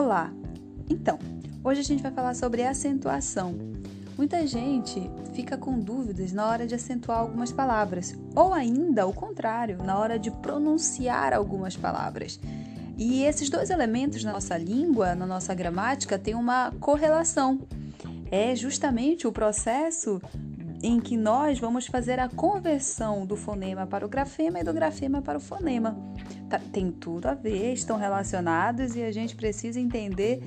Olá! Então, hoje a gente vai falar sobre acentuação. Muita gente fica com dúvidas na hora de acentuar algumas palavras, ou ainda o contrário, na hora de pronunciar algumas palavras. E esses dois elementos na nossa língua, na nossa gramática, têm uma correlação. É justamente o processo em que nós vamos fazer a conversão do fonema para o grafema e do grafema para o fonema. Tá, tem tudo a ver, estão relacionados e a gente precisa entender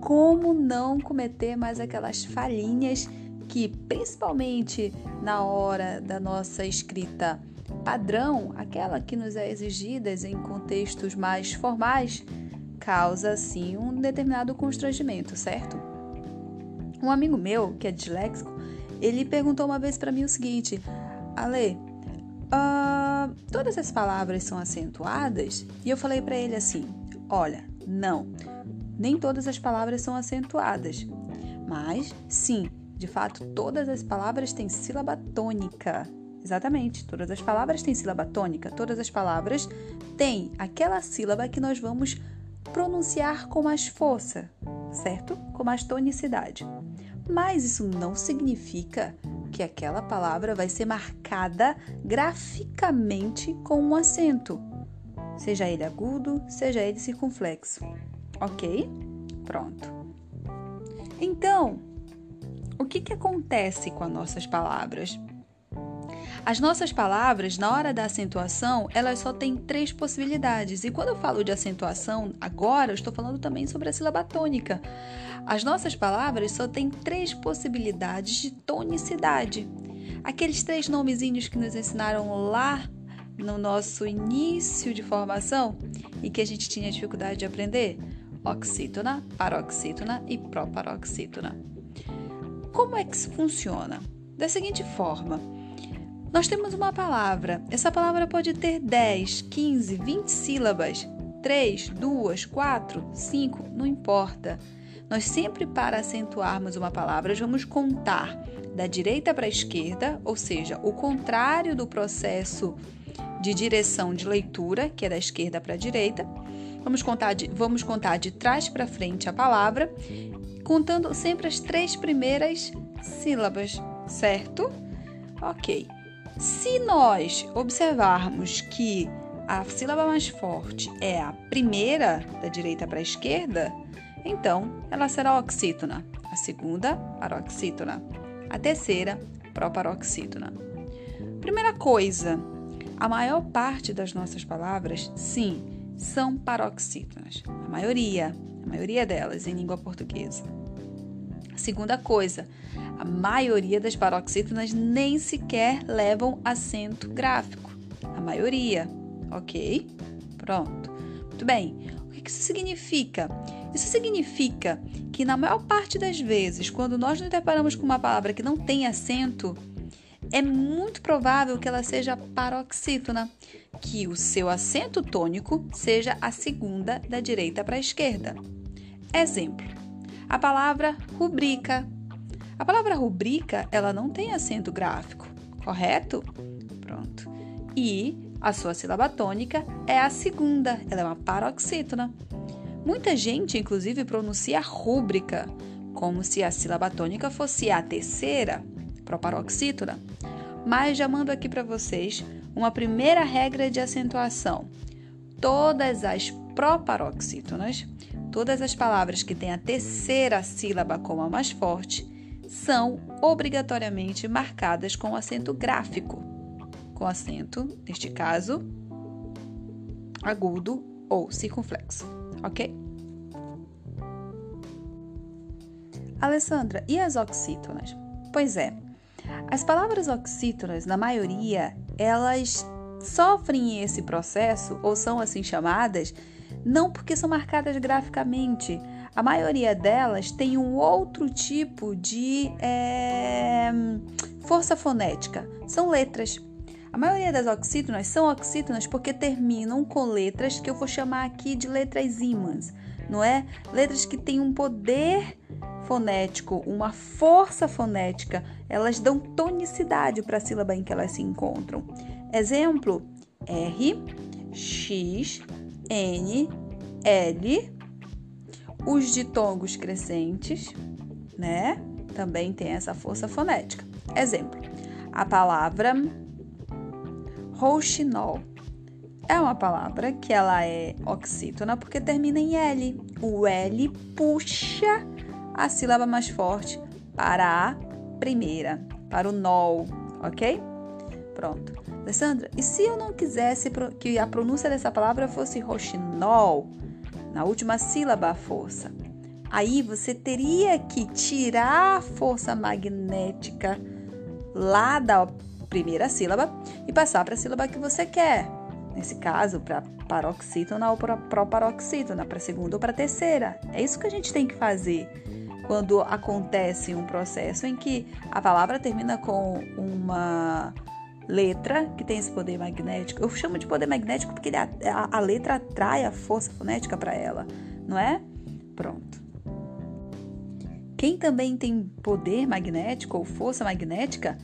como não cometer mais aquelas falhinhas que, principalmente na hora da nossa escrita padrão, aquela que nos é exigida em contextos mais formais, causa assim um determinado constrangimento, certo? Um amigo meu, que é disléxico, ele perguntou uma vez para mim o seguinte: Ale, uh, todas as palavras são acentuadas? E eu falei para ele assim: Olha, não, nem todas as palavras são acentuadas, mas sim, de fato, todas as palavras têm sílaba tônica. Exatamente, todas as palavras têm sílaba tônica, todas as palavras têm aquela sílaba que nós vamos pronunciar com mais força, certo? Com mais tonicidade. Mas isso não significa que aquela palavra vai ser marcada graficamente com um acento, seja ele agudo, seja ele circunflexo. Ok? Pronto. Então, o que, que acontece com as nossas palavras? As nossas palavras, na hora da acentuação, elas só têm três possibilidades. E quando eu falo de acentuação, agora eu estou falando também sobre a sílaba tônica. As nossas palavras só têm três possibilidades de tonicidade. Aqueles três nomezinhos que nos ensinaram lá no nosso início de formação e que a gente tinha dificuldade de aprender: oxítona, paroxítona e proparoxítona. Como é que isso funciona? Da seguinte forma: nós temos uma palavra. Essa palavra pode ter 10, 15, 20 sílabas. 3, 2, 4, 5, não importa. Nós sempre, para acentuarmos uma palavra, vamos contar da direita para a esquerda, ou seja, o contrário do processo de direção de leitura, que é da esquerda para a direita. Vamos contar de, vamos contar de trás para frente a palavra, contando sempre as três primeiras sílabas, certo? Ok. Se nós observarmos que a sílaba mais forte é a primeira da direita para a esquerda, então ela será oxítona. A segunda, paroxítona. A terceira, proparoxítona. Primeira coisa, a maior parte das nossas palavras, sim, são paroxítonas. A maioria, a maioria delas em língua portuguesa. Segunda coisa, a maioria das paroxítonas nem sequer levam acento gráfico. A maioria, ok? Pronto. Muito bem. O que isso significa? Isso significa que na maior parte das vezes, quando nós nos deparamos com uma palavra que não tem acento, é muito provável que ela seja paroxítona, que o seu acento tônico seja a segunda da direita para a esquerda. Exemplo: a palavra rubrica. A palavra rubrica, ela não tem acento gráfico, correto? Pronto. E a sua sílaba tônica é a segunda, ela é uma paroxítona. Muita gente, inclusive, pronuncia rúbrica, como se a sílaba tônica fosse a terceira, proparoxítona. Mas já mando aqui para vocês uma primeira regra de acentuação. Todas as proparoxítonas Todas as palavras que têm a terceira sílaba como a mais forte são obrigatoriamente marcadas com acento gráfico, com acento, neste caso, agudo ou circunflexo, ok? Alessandra, e as oxítonas? Pois é, as palavras oxítonas, na maioria, elas sofrem esse processo ou são assim chamadas não porque são marcadas graficamente. A maioria delas tem um outro tipo de é, força fonética. São letras. A maioria das oxítonas são oxítonas porque terminam com letras que eu vou chamar aqui de letras ímãs, não é? Letras que têm um poder fonético, uma força fonética, elas dão tonicidade para a sílaba em que elas se encontram. Exemplo: R, X, N, L. Os ditongos crescentes, né? Também tem essa força fonética. Exemplo: a palavra rouxinol é uma palavra que ela é oxítona porque termina em L. O L puxa a sílaba mais forte para a primeira, para o nol, ok? Pronto. Alessandra, e se eu não quisesse que a pronúncia dessa palavra fosse roxinol, na última sílaba a força? Aí você teria que tirar a força magnética lá da primeira sílaba e passar para a sílaba que você quer. Nesse caso, para paroxítona ou para proparoxítona, para segunda ou para terceira. É isso que a gente tem que fazer quando acontece um processo em que a palavra termina com uma letra que tem esse poder magnético. Eu chamo de poder magnético porque ele, a, a letra atrai a força fonética para ela, não é? Pronto. Quem também tem poder magnético ou força magnética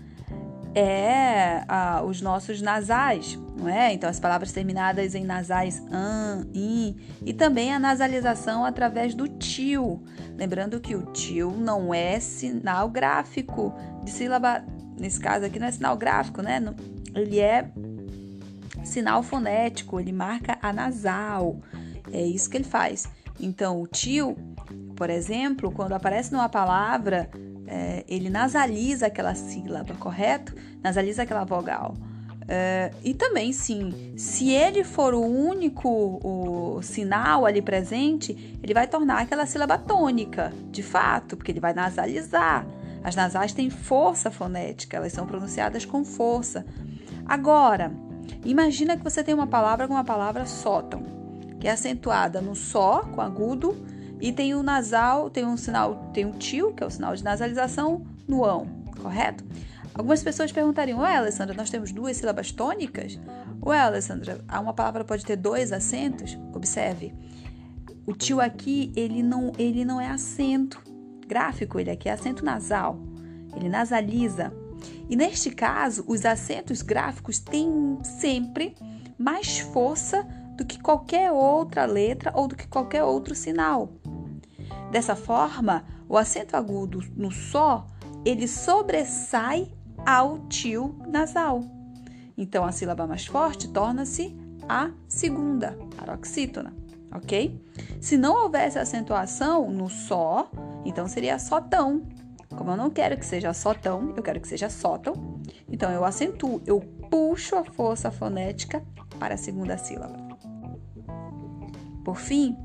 é a, os nossos nasais, não é? Então, as palavras terminadas em nasais an, in, e também a nasalização através do tio. Lembrando que o tio não é sinal gráfico de sílaba nesse caso aqui não é sinal gráfico, né? Ele é sinal fonético, ele marca a nasal. É isso que ele faz. Então, o tio, por exemplo, quando aparece numa palavra, é, ele nasaliza aquela sílaba, correto? Nasaliza aquela vogal. É, e também, sim, se ele for o único o sinal ali presente, ele vai tornar aquela sílaba tônica, de fato, porque ele vai nasalizar. As nasais têm força fonética, elas são pronunciadas com força. Agora, imagina que você tem uma palavra com uma palavra sótão, que é acentuada no só, com agudo, e tem o nasal, tem um sinal, tem o tio, que é o sinal de nasalização, no ão, correto? Algumas pessoas perguntariam, ué, Alessandra, nós temos duas sílabas tônicas? Ué, Alessandra, uma palavra pode ter dois acentos? Observe, o tio aqui, ele não, ele não é acento, gráfico, ele aqui é acento nasal, ele nasaliza. E neste caso, os acentos gráficos têm sempre mais força do que qualquer outra letra ou do que qualquer outro sinal. Dessa forma, o acento agudo no só, ele sobressai ao tio nasal. Então, a sílaba mais forte torna-se a segunda, paroxítona, ok? Se não houvesse acentuação no só, então seria sótão. Como eu não quero que seja sótão, eu quero que seja sótão. Então eu acentuo, eu puxo a força fonética para a segunda sílaba. Por fim,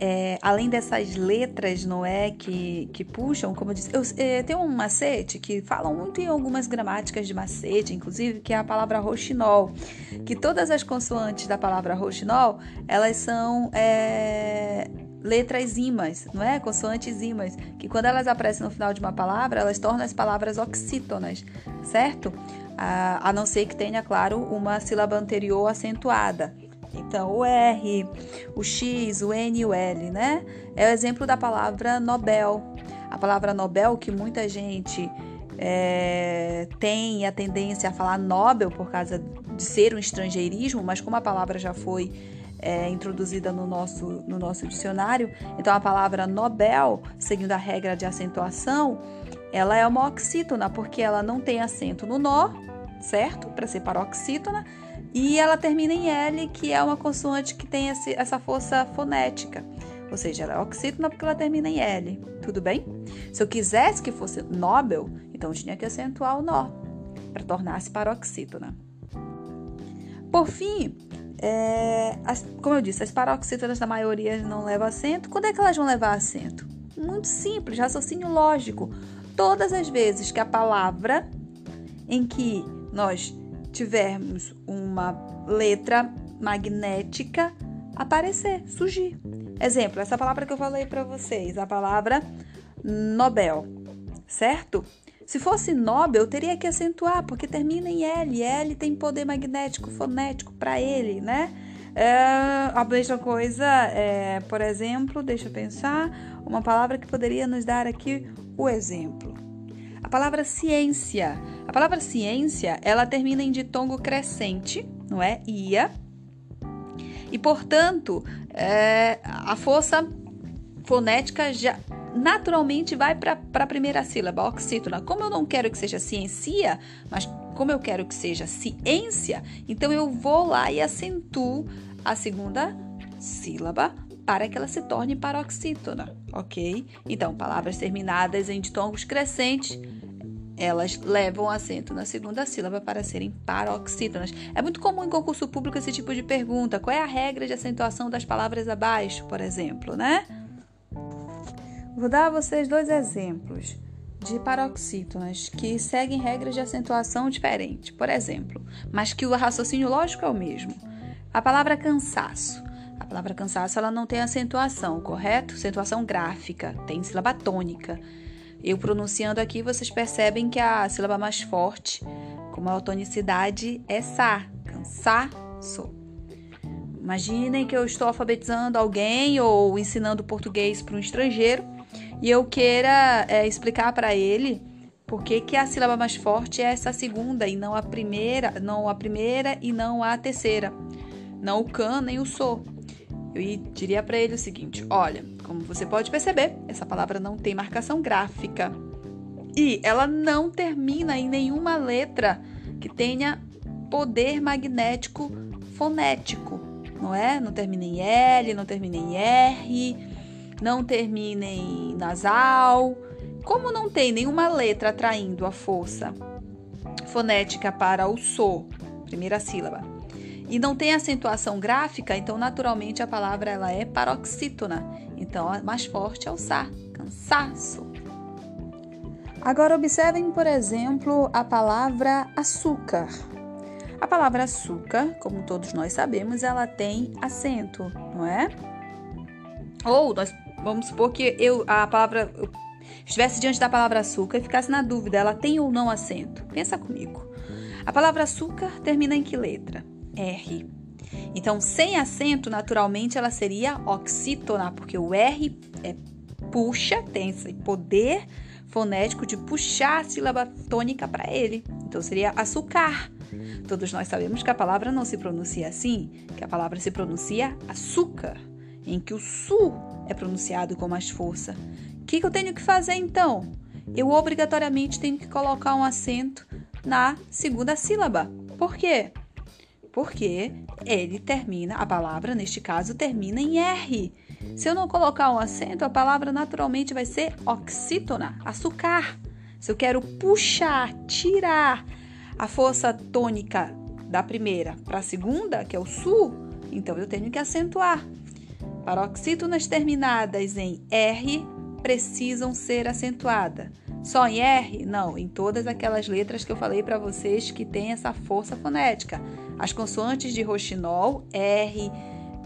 é, além dessas letras, não é, que, que puxam, como eu disse, eu, é, tem um macete que falam muito em algumas gramáticas de macete, inclusive, que é a palavra roxinol, que todas as consoantes da palavra roxinol, elas são é, letras imas, não é? Consoantes imas, que quando elas aparecem no final de uma palavra, elas tornam as palavras oxítonas, certo? A, a não ser que tenha, claro, uma sílaba anterior acentuada. Então, o R, o X, o N e o L, né? É o exemplo da palavra Nobel. A palavra Nobel, que muita gente é, tem a tendência a falar Nobel por causa de ser um estrangeirismo, mas como a palavra já foi é, introduzida no nosso, no nosso dicionário. Então, a palavra Nobel, seguindo a regra de acentuação, ela é uma oxítona, porque ela não tem acento no nó, certo? Para ser paroxítona. E ela termina em L, que é uma consoante que tem esse, essa força fonética. Ou seja, ela é oxítona porque ela termina em L. Tudo bem? Se eu quisesse que fosse Nobel, então tinha que acentuar o nó para tornar-se paroxítona. Por fim, é, as, como eu disse, as paroxítonas da maioria não levam acento. Quando é que elas vão levar acento? Muito simples, raciocínio lógico. Todas as vezes que a palavra em que nós tivermos uma letra magnética aparecer, surgir. Exemplo, essa palavra que eu falei para vocês, a palavra Nobel, certo? Se fosse Nobel, teria que acentuar, porque termina em L. L tem poder magnético fonético para ele, né? É, a mesma coisa, é, por exemplo, deixa eu pensar, uma palavra que poderia nos dar aqui o exemplo. A palavra ciência. A palavra ciência, ela termina em ditongo crescente, não é? Ia. E, portanto, é, a força fonética já naturalmente vai para a primeira sílaba, oxítona. Como eu não quero que seja ciência, mas como eu quero que seja ciência, então eu vou lá e acentuo a segunda sílaba para que ela se torne paroxítona, ok? Então, palavras terminadas em ditongos crescentes, elas levam acento na segunda sílaba para serem paroxítonas. É muito comum em concurso público esse tipo de pergunta. Qual é a regra de acentuação das palavras abaixo, por exemplo, né? Vou dar a vocês dois exemplos de paroxítonas que seguem regras de acentuação diferentes, por exemplo, mas que o raciocínio lógico é o mesmo. A palavra cansaço. A palavra cansaço ela não tem acentuação, correto? Acentuação gráfica, tem sílaba tônica. Eu pronunciando aqui, vocês percebem que a sílaba mais forte, com maior tonicidade, é sa, cansaço. Imaginem que eu estou alfabetizando alguém ou ensinando português para um estrangeiro e eu queira é, explicar para ele por que, que a sílaba mais forte é essa segunda e não a primeira, não a primeira e não a terceira, não o can nem o so. Eu diria para ele o seguinte: olha, como você pode perceber, essa palavra não tem marcação gráfica e ela não termina em nenhuma letra que tenha poder magnético fonético, não é? Não termina em L, não termina em R não termina em nasal. Como não tem nenhuma letra atraindo a força fonética para o so, primeira sílaba, e não tem acentuação gráfica, então naturalmente a palavra ela é paroxítona. Então a mais forte é o sa, cansaço. Agora observem, por exemplo, a palavra açúcar. A palavra açúcar, como todos nós sabemos, ela tem acento, não é? Ou nós Vamos supor que eu a palavra eu estivesse diante da palavra açúcar e ficasse na dúvida, ela tem ou não acento. Pensa comigo. A palavra açúcar termina em que letra? R. Então, sem acento, naturalmente ela seria oxítona, porque o R é puxa, tem esse poder fonético de puxar a sílaba tônica para ele. Então seria açúcar. Todos nós sabemos que a palavra não se pronuncia assim, que a palavra se pronuncia açúcar, em que o su é pronunciado com mais força. O que, que eu tenho que fazer então? Eu obrigatoriamente tenho que colocar um acento na segunda sílaba. Por quê? Porque ele termina, a palavra neste caso termina em R. Se eu não colocar um acento, a palavra naturalmente vai ser oxítona, açúcar. Se eu quero puxar, tirar a força tônica da primeira para a segunda, que é o sul, então eu tenho que acentuar. Paroxítonas terminadas em R precisam ser acentuadas. Só em R? Não, em todas aquelas letras que eu falei para vocês que têm essa força fonética. As consoantes de roxinol, R,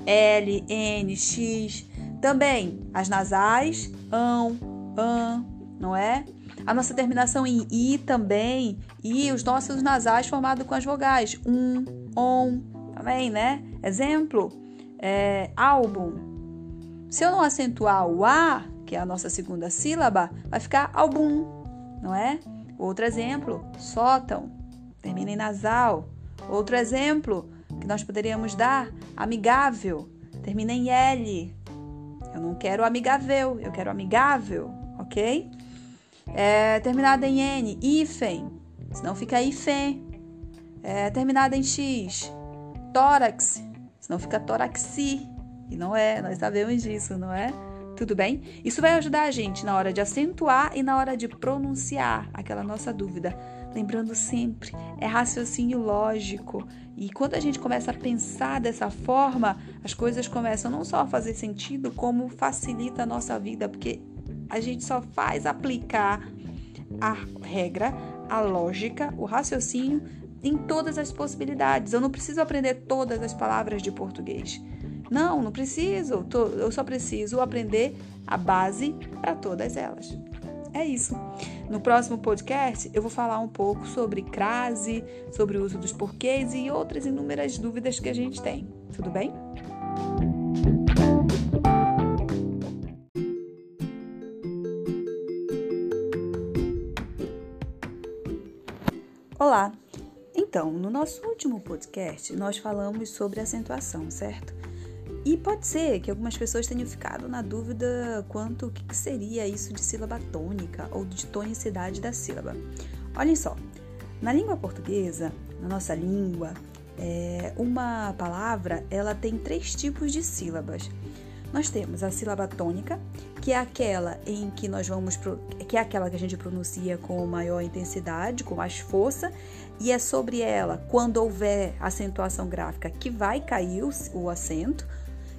L, N, X. Também as nasais, ão, an, não é? A nossa terminação em I também. E os nossos nasais formados com as vogais. Um, on, também, né? Exemplo, é, álbum, se eu não acentuar o A, que é a nossa segunda sílaba, vai ficar album, não é? Outro exemplo, sótão, termina em nasal. Outro exemplo que nós poderíamos dar, amigável, termina em L. Eu não quero amigável, eu quero amigável, ok? É, terminada em N, hífen, senão fica hífen. É, terminada em X, tórax, senão fica toraxi. E não é, nós sabemos disso, não é? Tudo bem? Isso vai ajudar a gente na hora de acentuar e na hora de pronunciar aquela nossa dúvida. Lembrando sempre, é raciocínio lógico. E quando a gente começa a pensar dessa forma, as coisas começam não só a fazer sentido, como facilita a nossa vida, porque a gente só faz aplicar a regra, a lógica, o raciocínio em todas as possibilidades. Eu não preciso aprender todas as palavras de português. Não, não preciso. Eu só preciso aprender a base para todas elas. É isso. No próximo podcast, eu vou falar um pouco sobre crase, sobre o uso dos porquês e outras inúmeras dúvidas que a gente tem. Tudo bem? Olá! Então, no nosso último podcast, nós falamos sobre acentuação, certo? E pode ser que algumas pessoas tenham ficado na dúvida quanto o que seria isso de sílaba tônica ou de tonicidade da sílaba. Olhem só, na língua portuguesa, na nossa língua, é, uma palavra ela tem três tipos de sílabas. Nós temos a sílaba tônica, que é aquela em que nós vamos que é aquela que a gente pronuncia com maior intensidade, com mais força, e é sobre ela, quando houver acentuação gráfica, que vai cair o, o acento.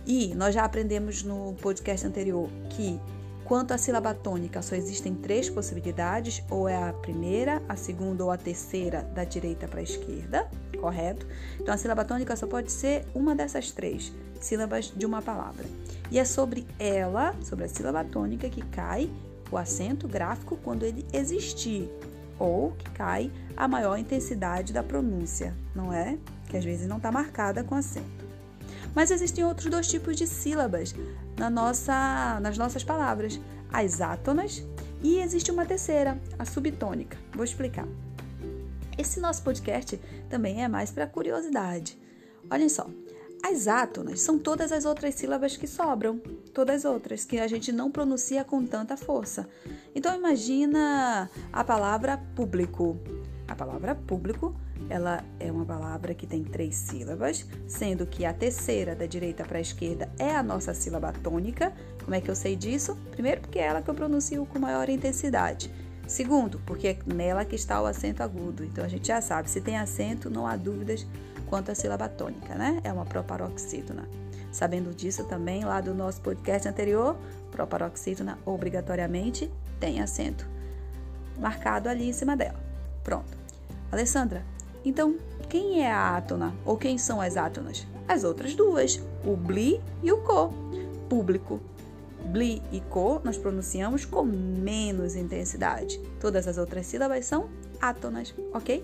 E nós já aprendemos no podcast anterior que Quanto à sílaba tônica, só existem três possibilidades: ou é a primeira, a segunda ou a terceira da direita para a esquerda, correto? Então a sílaba tônica só pode ser uma dessas três sílabas de uma palavra. E é sobre ela, sobre a sílaba tônica, que cai o acento gráfico quando ele existir, ou que cai a maior intensidade da pronúncia, não é? Que às vezes não está marcada com acento. Mas existem outros dois tipos de sílabas na nossa, nas nossas palavras: as átonas e existe uma terceira, a subtônica. Vou explicar. Esse nosso podcast também é mais para curiosidade. Olhem só, as átonas são todas as outras sílabas que sobram, todas as outras que a gente não pronuncia com tanta força. Então imagina a palavra público. A palavra público ela é uma palavra que tem três sílabas, sendo que a terceira, da direita para a esquerda, é a nossa sílaba tônica. Como é que eu sei disso? Primeiro, porque é ela que eu pronuncio com maior intensidade. Segundo, porque é nela que está o acento agudo. Então a gente já sabe, se tem acento, não há dúvidas quanto à sílaba tônica, né? É uma proparoxítona. Sabendo disso também, lá do nosso podcast anterior, proparoxítona obrigatoriamente tem acento marcado ali em cima dela. Pronto. Alessandra, então, quem é a átona ou quem são as átonas? As outras duas, o bli e o co. Público. Bli e co nós pronunciamos com menos intensidade. Todas as outras sílabas são átonas, ok?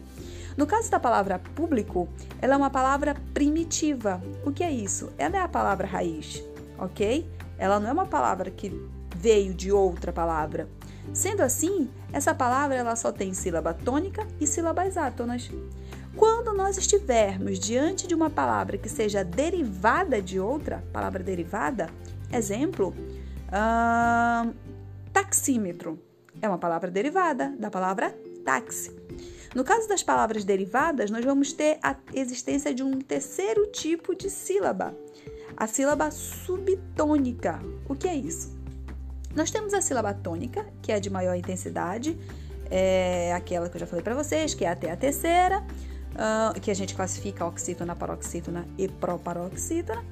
No caso da palavra público, ela é uma palavra primitiva. O que é isso? Ela é a palavra raiz, ok? Ela não é uma palavra que veio de outra palavra. Sendo assim, essa palavra ela só tem sílaba tônica e sílabas átonas. Quando nós estivermos diante de uma palavra que seja derivada de outra, palavra derivada, exemplo, taxímetro, é uma palavra derivada da palavra táxi. No caso das palavras derivadas, nós vamos ter a existência de um terceiro tipo de sílaba, a sílaba subtônica. O que é isso? Nós temos a sílaba tônica, que é de maior intensidade, é aquela que eu já falei para vocês, que é até a terceira uh, que a gente classifica oxítona, paroxítona e proparoxítona.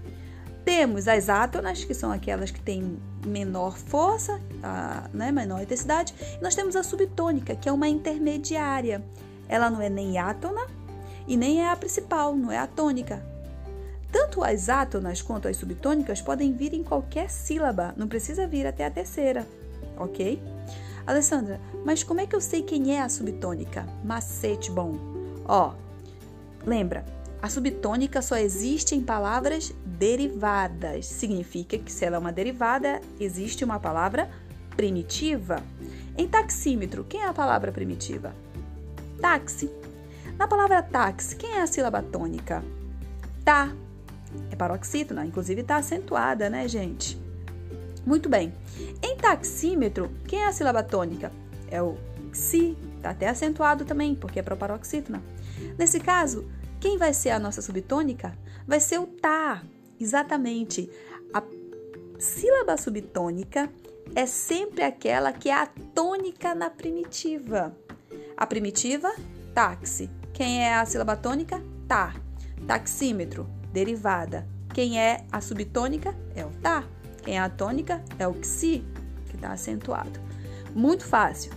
Temos as átonas, que são aquelas que têm menor força, uh, né, menor intensidade. E nós temos a subtônica, que é uma intermediária. Ela não é nem átona e nem é a principal, não é a tônica. Tanto as átonas quanto as subtônicas podem vir em qualquer sílaba, não precisa vir até a terceira, ok? Alessandra, mas como é que eu sei quem é a subtônica? Macete bom. Ó, Lembra, a subtônica só existe em palavras derivadas. Significa que se ela é uma derivada, existe uma palavra primitiva. Em taxímetro, quem é a palavra primitiva? Táxi. Na palavra táxi, quem é a sílaba tônica? Tá. É paroxítona, inclusive está acentuada, né, gente? Muito bem. Em taxímetro, quem é a sílaba tônica? É o xi, está até acentuado também, porque é proparoxítona. Nesse caso, quem vai ser a nossa subtônica? Vai ser o tá. Exatamente. A sílaba subtônica é sempre aquela que é a tônica na primitiva. A primitiva, táxi. Quem é a sílaba tônica? Tá. Taxímetro, derivada. Quem é a subtônica? É o tá. Quem é a tônica? É o xi, que está acentuado. Muito fácil.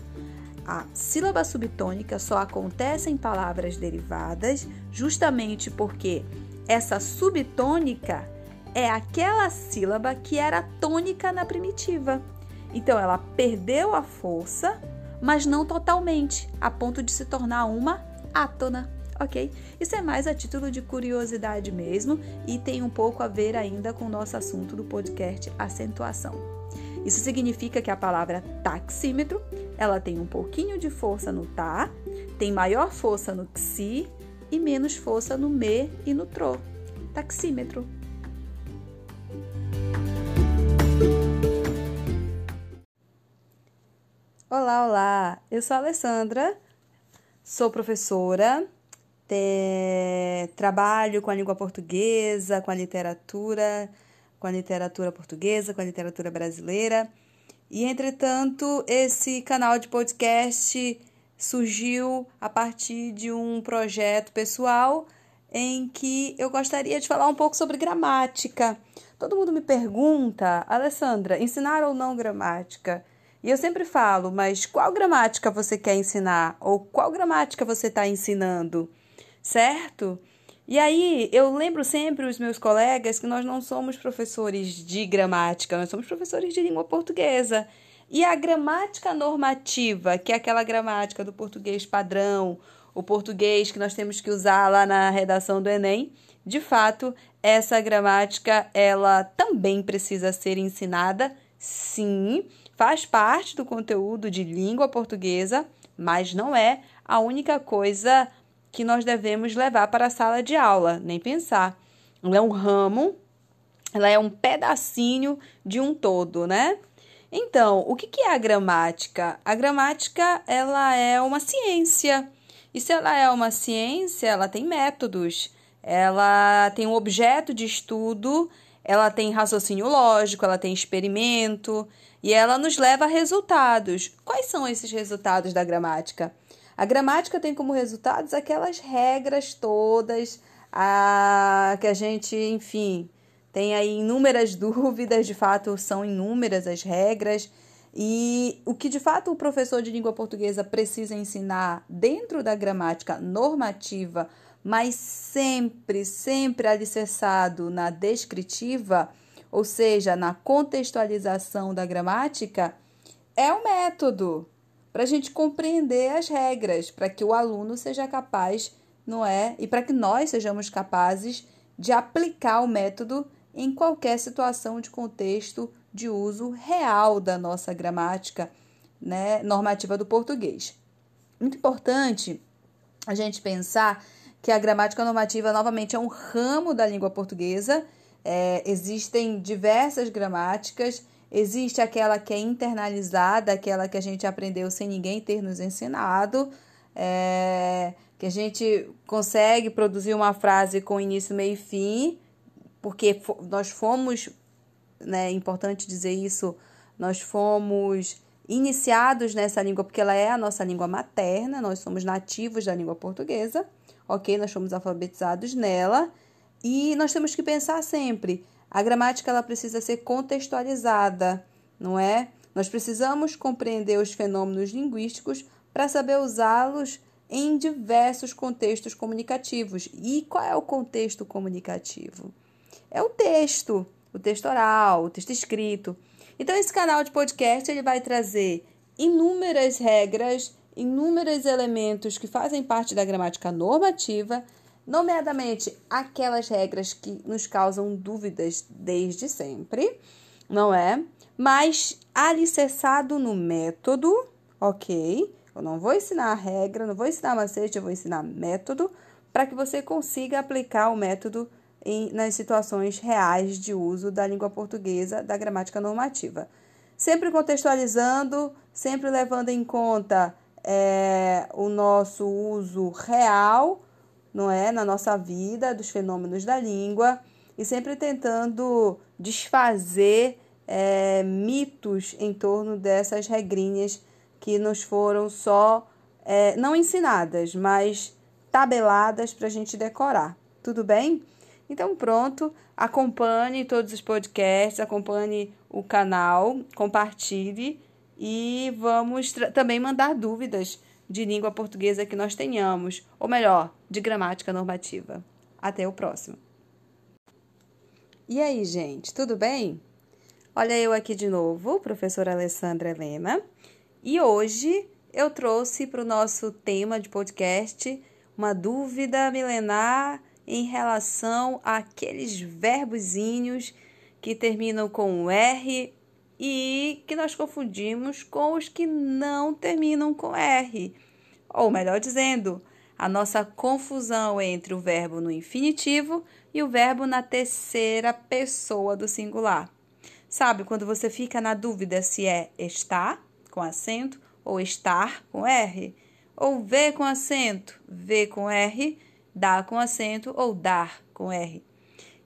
A sílaba subtônica só acontece em palavras derivadas justamente porque essa subtônica é aquela sílaba que era tônica na primitiva. Então ela perdeu a força, mas não totalmente, a ponto de se tornar uma átona, ok? Isso é mais a título de curiosidade mesmo e tem um pouco a ver ainda com o nosso assunto do podcast acentuação. Isso significa que a palavra taxímetro, ela tem um pouquinho de força no tá, tem maior força no xi e menos força no me e no tro. Taxímetro. Olá, olá! Eu sou a Alessandra, sou professora, te... trabalho com a língua portuguesa, com a literatura, com a literatura portuguesa, com a literatura brasileira. E, entretanto, esse canal de podcast surgiu a partir de um projeto pessoal em que eu gostaria de falar um pouco sobre gramática. Todo mundo me pergunta, Alessandra, ensinar ou não gramática? E eu sempre falo, mas qual gramática você quer ensinar? Ou qual gramática você está ensinando? Certo? E aí eu lembro sempre os meus colegas que nós não somos professores de gramática, nós somos professores de língua portuguesa. E a gramática normativa, que é aquela gramática do português padrão, o português que nós temos que usar lá na redação do Enem, de fato, essa gramática ela também precisa ser ensinada, sim, faz parte do conteúdo de língua portuguesa, mas não é a única coisa que nós devemos levar para a sala de aula, nem pensar. Ela é um ramo, ela é um pedacinho de um todo, né? Então, o que é a gramática? A gramática ela é uma ciência. E se ela é uma ciência, ela tem métodos, ela tem um objeto de estudo, ela tem raciocínio lógico, ela tem experimento, e ela nos leva a resultados. Quais são esses resultados da gramática? A gramática tem como resultados aquelas regras todas, a, que a gente, enfim, tem aí inúmeras dúvidas, de fato são inúmeras as regras. E o que de fato o professor de língua portuguesa precisa ensinar dentro da gramática normativa, mas sempre, sempre alicerçado na descritiva, ou seja, na contextualização da gramática, é o método para a gente compreender as regras, para que o aluno seja capaz, não é? E para que nós sejamos capazes de aplicar o método em qualquer situação de contexto de uso real da nossa gramática né, normativa do português. Muito importante a gente pensar que a gramática normativa, novamente, é um ramo da língua portuguesa. É, existem diversas gramáticas, existe aquela que é internalizada, aquela que a gente aprendeu sem ninguém ter nos ensinado, é, que a gente consegue produzir uma frase com início, meio e fim, porque nós fomos, né, é importante dizer isso, nós fomos iniciados nessa língua porque ela é a nossa língua materna, nós somos nativos da língua portuguesa, ok? Nós fomos alfabetizados nela e nós temos que pensar sempre, a gramática ela precisa ser contextualizada, não é? Nós precisamos compreender os fenômenos linguísticos para saber usá-los em diversos contextos comunicativos. E qual é o contexto comunicativo? É o texto, o texto oral, o texto escrito. Então esse canal de podcast ele vai trazer inúmeras regras, inúmeros elementos que fazem parte da gramática normativa nomeadamente aquelas regras que nos causam dúvidas desde sempre, não é? Mas alicerçado no método, ok? Eu não vou ensinar a regra, não vou ensinar macete, eu vou ensinar método para que você consiga aplicar o método em, nas situações reais de uso da língua portuguesa, da gramática normativa. Sempre contextualizando, sempre levando em conta é, o nosso uso real não é, na nossa vida, dos fenômenos da língua e sempre tentando desfazer é, mitos em torno dessas regrinhas que nos foram só é, não ensinadas, mas tabeladas para a gente decorar. Tudo bem? Então, pronto. Acompanhe todos os podcasts, acompanhe o canal, compartilhe e vamos também mandar dúvidas de língua portuguesa que nós tenhamos, ou melhor, de gramática normativa. Até o próximo. E aí, gente, tudo bem? Olha eu aqui de novo, professora Alessandra Helena, e hoje eu trouxe para o nosso tema de podcast uma dúvida milenar em relação àqueles verbozinhos que terminam com R e que nós confundimos com os que não terminam com R. Ou melhor dizendo, a nossa confusão entre o verbo no infinitivo e o verbo na terceira pessoa do singular. Sabe quando você fica na dúvida se é está com acento ou estar com R, ou ver com acento, ver com R, dar com acento ou dar com R.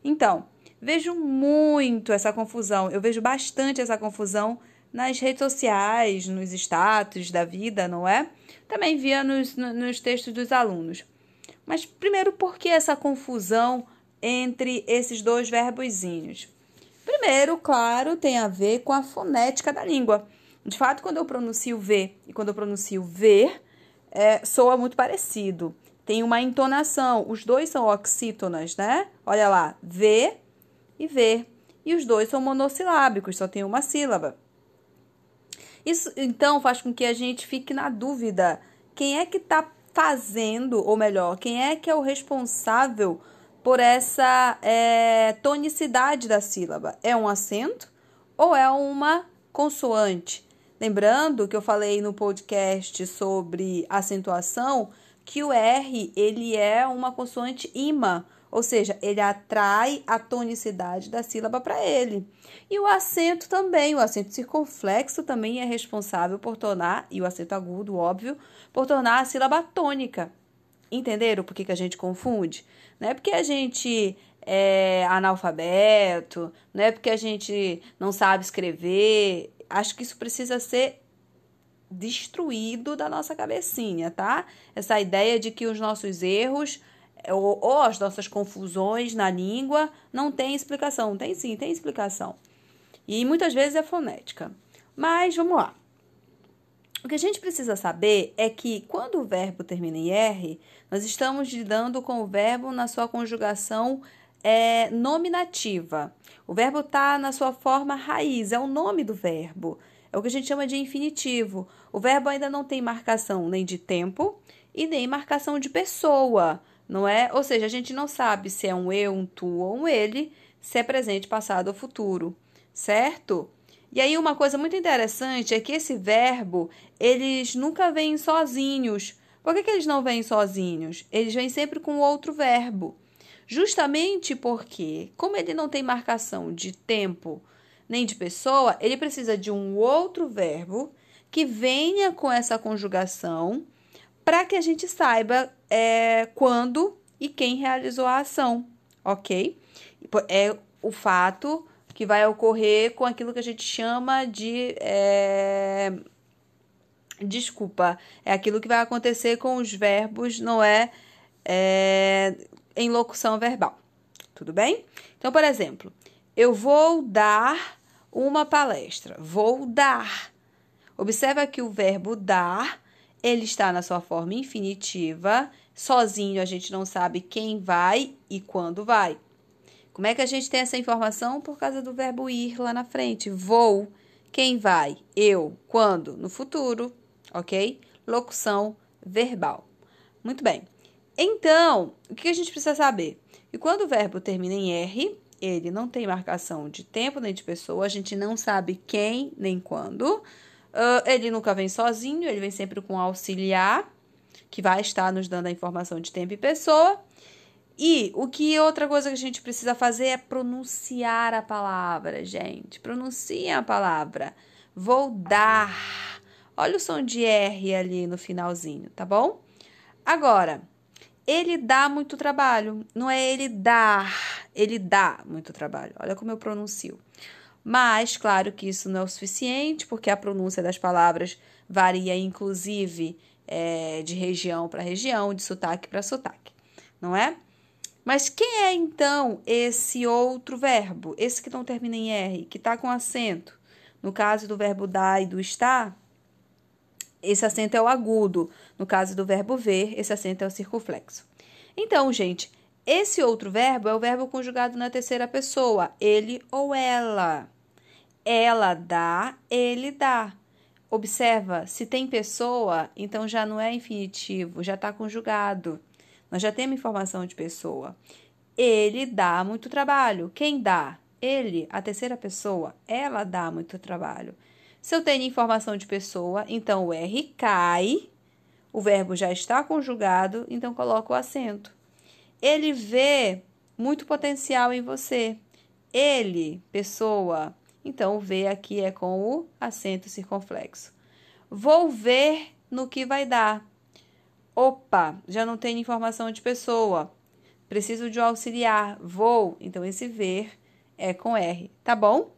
Então, vejo muito essa confusão, eu vejo bastante essa confusão nas redes sociais, nos status da vida, não é? Também via nos, nos textos dos alunos. Mas primeiro, por que essa confusão entre esses dois verbozinhos? Primeiro, claro, tem a ver com a fonética da língua. De fato, quando eu pronuncio V e quando eu pronuncio ver, é, soa muito parecido. Tem uma entonação. Os dois são oxítonas, né? Olha lá, V e ver. E os dois são monossilábicos, só tem uma sílaba. Isso então faz com que a gente fique na dúvida: quem é que está fazendo, ou melhor, quem é que é o responsável por essa é, tonicidade da sílaba? É um acento ou é uma consoante? Lembrando que eu falei no podcast sobre acentuação que o R ele é uma consoante ima, ou seja, ele atrai a tonicidade da sílaba para ele. E o acento também, o acento circunflexo também é responsável por tornar, e o acento agudo, óbvio, por tornar a sílaba tônica. Entenderam por que, que a gente confunde? Não é porque a gente é analfabeto, não é porque a gente não sabe escrever. Acho que isso precisa ser destruído da nossa cabecinha, tá? Essa ideia de que os nossos erros ou, ou as nossas confusões na língua não tem explicação. Tem sim, tem explicação. E muitas vezes é fonética. Mas vamos lá. O que a gente precisa saber é que quando o verbo termina em R, nós estamos lidando com o verbo na sua conjugação é, nominativa. O verbo está na sua forma raiz, é o nome do verbo. É o que a gente chama de infinitivo. O verbo ainda não tem marcação nem de tempo e nem marcação de pessoa não é? Ou seja, a gente não sabe se é um eu, um tu ou um ele, se é presente, passado ou futuro, certo? E aí uma coisa muito interessante é que esse verbo, eles nunca vêm sozinhos. Por que, que eles não vêm sozinhos? Eles vêm sempre com outro verbo. Justamente porque, como ele não tem marcação de tempo nem de pessoa, ele precisa de um outro verbo que venha com essa conjugação para que a gente saiba é, quando e quem realizou a ação, ok? É o fato que vai ocorrer com aquilo que a gente chama de. É, desculpa, é aquilo que vai acontecer com os verbos, não é, é em locução verbal. Tudo bem? Então, por exemplo, eu vou dar uma palestra. Vou dar. Observa que o verbo dar ele está na sua forma infinitiva. Sozinho a gente não sabe quem vai e quando vai. Como é que a gente tem essa informação? Por causa do verbo ir lá na frente. Vou. Quem vai? Eu. Quando? No futuro. Ok? Locução verbal. Muito bem. Então, o que a gente precisa saber? E quando o verbo termina em R, ele não tem marcação de tempo nem de pessoa, a gente não sabe quem nem quando. Uh, ele nunca vem sozinho, ele vem sempre com um auxiliar, que vai estar nos dando a informação de tempo e pessoa. E o que outra coisa que a gente precisa fazer é pronunciar a palavra, gente. Pronunciem a palavra. Vou dar. Olha o som de R ali no finalzinho, tá bom? Agora, ele dá muito trabalho. Não é ele dar, ele dá muito trabalho. Olha como eu pronuncio. Mas, claro que isso não é o suficiente, porque a pronúncia das palavras varia, inclusive, é, de região para região, de sotaque para sotaque, não é? Mas quem é então esse outro verbo, esse que não termina em R, que está com acento? No caso do verbo dar e do estar, esse acento é o agudo. No caso do verbo ver, esse acento é o circunflexo. Então, gente, esse outro verbo é o verbo conjugado na terceira pessoa, ele ou ela. Ela dá, ele dá. Observa, se tem pessoa, então já não é infinitivo, já está conjugado. Nós já temos informação de pessoa. Ele dá muito trabalho. Quem dá? Ele, a terceira pessoa. Ela dá muito trabalho. Se eu tenho informação de pessoa, então o R cai, o verbo já está conjugado, então coloco o acento. Ele vê muito potencial em você. Ele, pessoa, então, o V aqui é com o acento circunflexo. Vou ver no que vai dar. Opa, já não tenho informação de pessoa. Preciso de um auxiliar. Vou. Então, esse ver é com R, tá bom?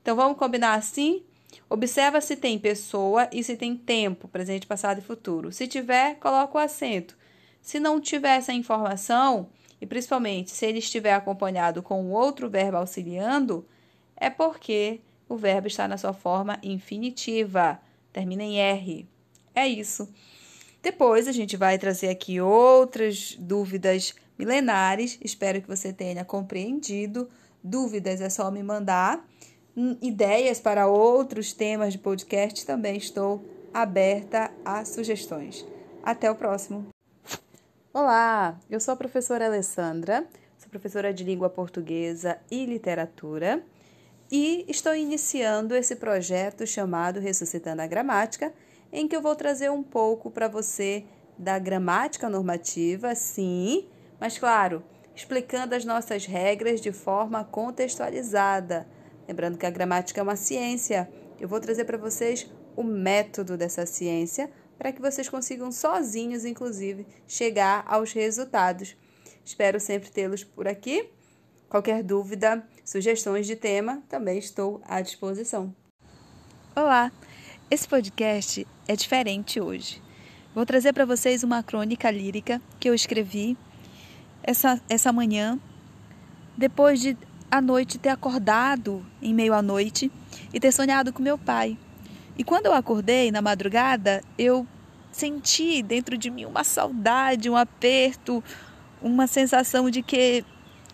Então, vamos combinar assim? Observa se tem pessoa e se tem tempo, presente, passado e futuro. Se tiver, coloca o acento. Se não tiver essa informação, e principalmente se ele estiver acompanhado com outro verbo auxiliando, é porque o verbo está na sua forma infinitiva, termina em R. É isso. Depois a gente vai trazer aqui outras dúvidas milenares. Espero que você tenha compreendido. Dúvidas é só me mandar. Hum, ideias para outros temas de podcast também estou aberta a sugestões. Até o próximo. Olá, eu sou a professora Alessandra, sou professora de língua portuguesa e literatura e estou iniciando esse projeto chamado Ressuscitando a Gramática, em que eu vou trazer um pouco para você da gramática normativa, sim, mas claro, explicando as nossas regras de forma contextualizada. Lembrando que a gramática é uma ciência, eu vou trazer para vocês o método dessa ciência para que vocês consigam sozinhos, inclusive, chegar aos resultados. Espero sempre tê-los por aqui. Qualquer dúvida, sugestões de tema, também estou à disposição. Olá! Esse podcast é diferente hoje. Vou trazer para vocês uma crônica lírica que eu escrevi essa, essa manhã, depois de à noite ter acordado em meio à noite e ter sonhado com meu pai. E quando eu acordei na madrugada, eu senti dentro de mim uma saudade, um aperto, uma sensação de que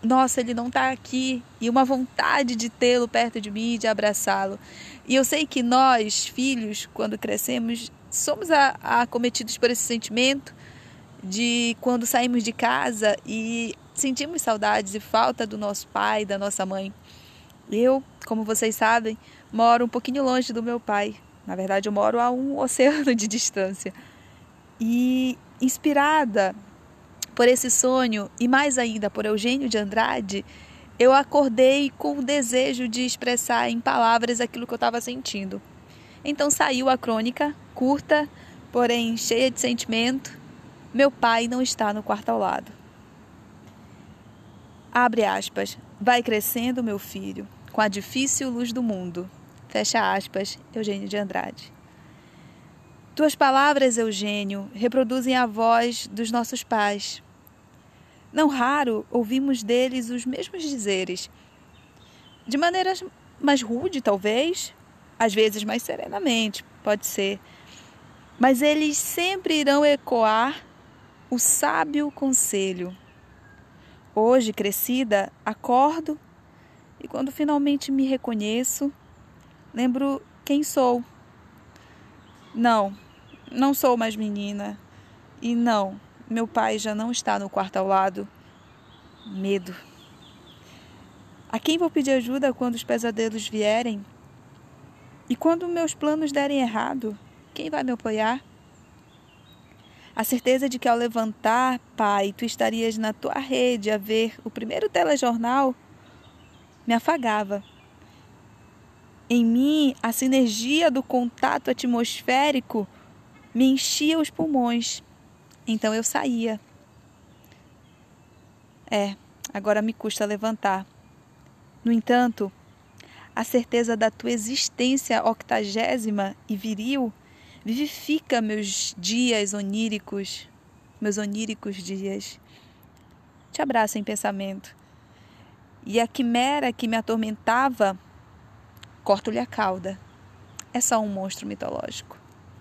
nossa, ele não está aqui, e uma vontade de tê-lo perto de mim, de abraçá-lo. E eu sei que nós, filhos, quando crescemos, somos acometidos por esse sentimento de quando saímos de casa e sentimos saudades e falta do nosso pai, da nossa mãe. Eu, como vocês sabem, moro um pouquinho longe do meu pai. Na verdade, eu moro a um oceano de distância. E inspirada por esse sonho e mais ainda por Eugênio de Andrade, eu acordei com o desejo de expressar em palavras aquilo que eu estava sentindo. Então saiu a crônica, curta, porém cheia de sentimento. Meu pai não está no quarto ao lado. Abre aspas. Vai crescendo, meu filho, com a difícil luz do mundo. Fecha aspas, Eugênio de Andrade. Tuas palavras, Eugênio, reproduzem a voz dos nossos pais, não raro ouvimos deles os mesmos dizeres, de maneira mais rude, talvez, às vezes mais serenamente, pode ser. Mas eles sempre irão ecoar o sábio conselho. Hoje, crescida, acordo e quando finalmente me reconheço, lembro quem sou. Não, não sou mais menina. E não, meu pai já não está no quarto ao lado. Medo. A quem vou pedir ajuda quando os pesadelos vierem? E quando meus planos derem errado, quem vai me apoiar? A certeza de que ao levantar, pai, tu estarias na tua rede a ver o primeiro telejornal me afagava. Em mim, a sinergia do contato atmosférico me enchia os pulmões. Então eu saía. É, agora me custa levantar. No entanto, a certeza da tua existência octagésima e viril vivifica meus dias oníricos, meus oníricos dias. Te abraço em pensamento. E a quimera que me atormentava, corto-lhe a cauda. É só um monstro mitológico.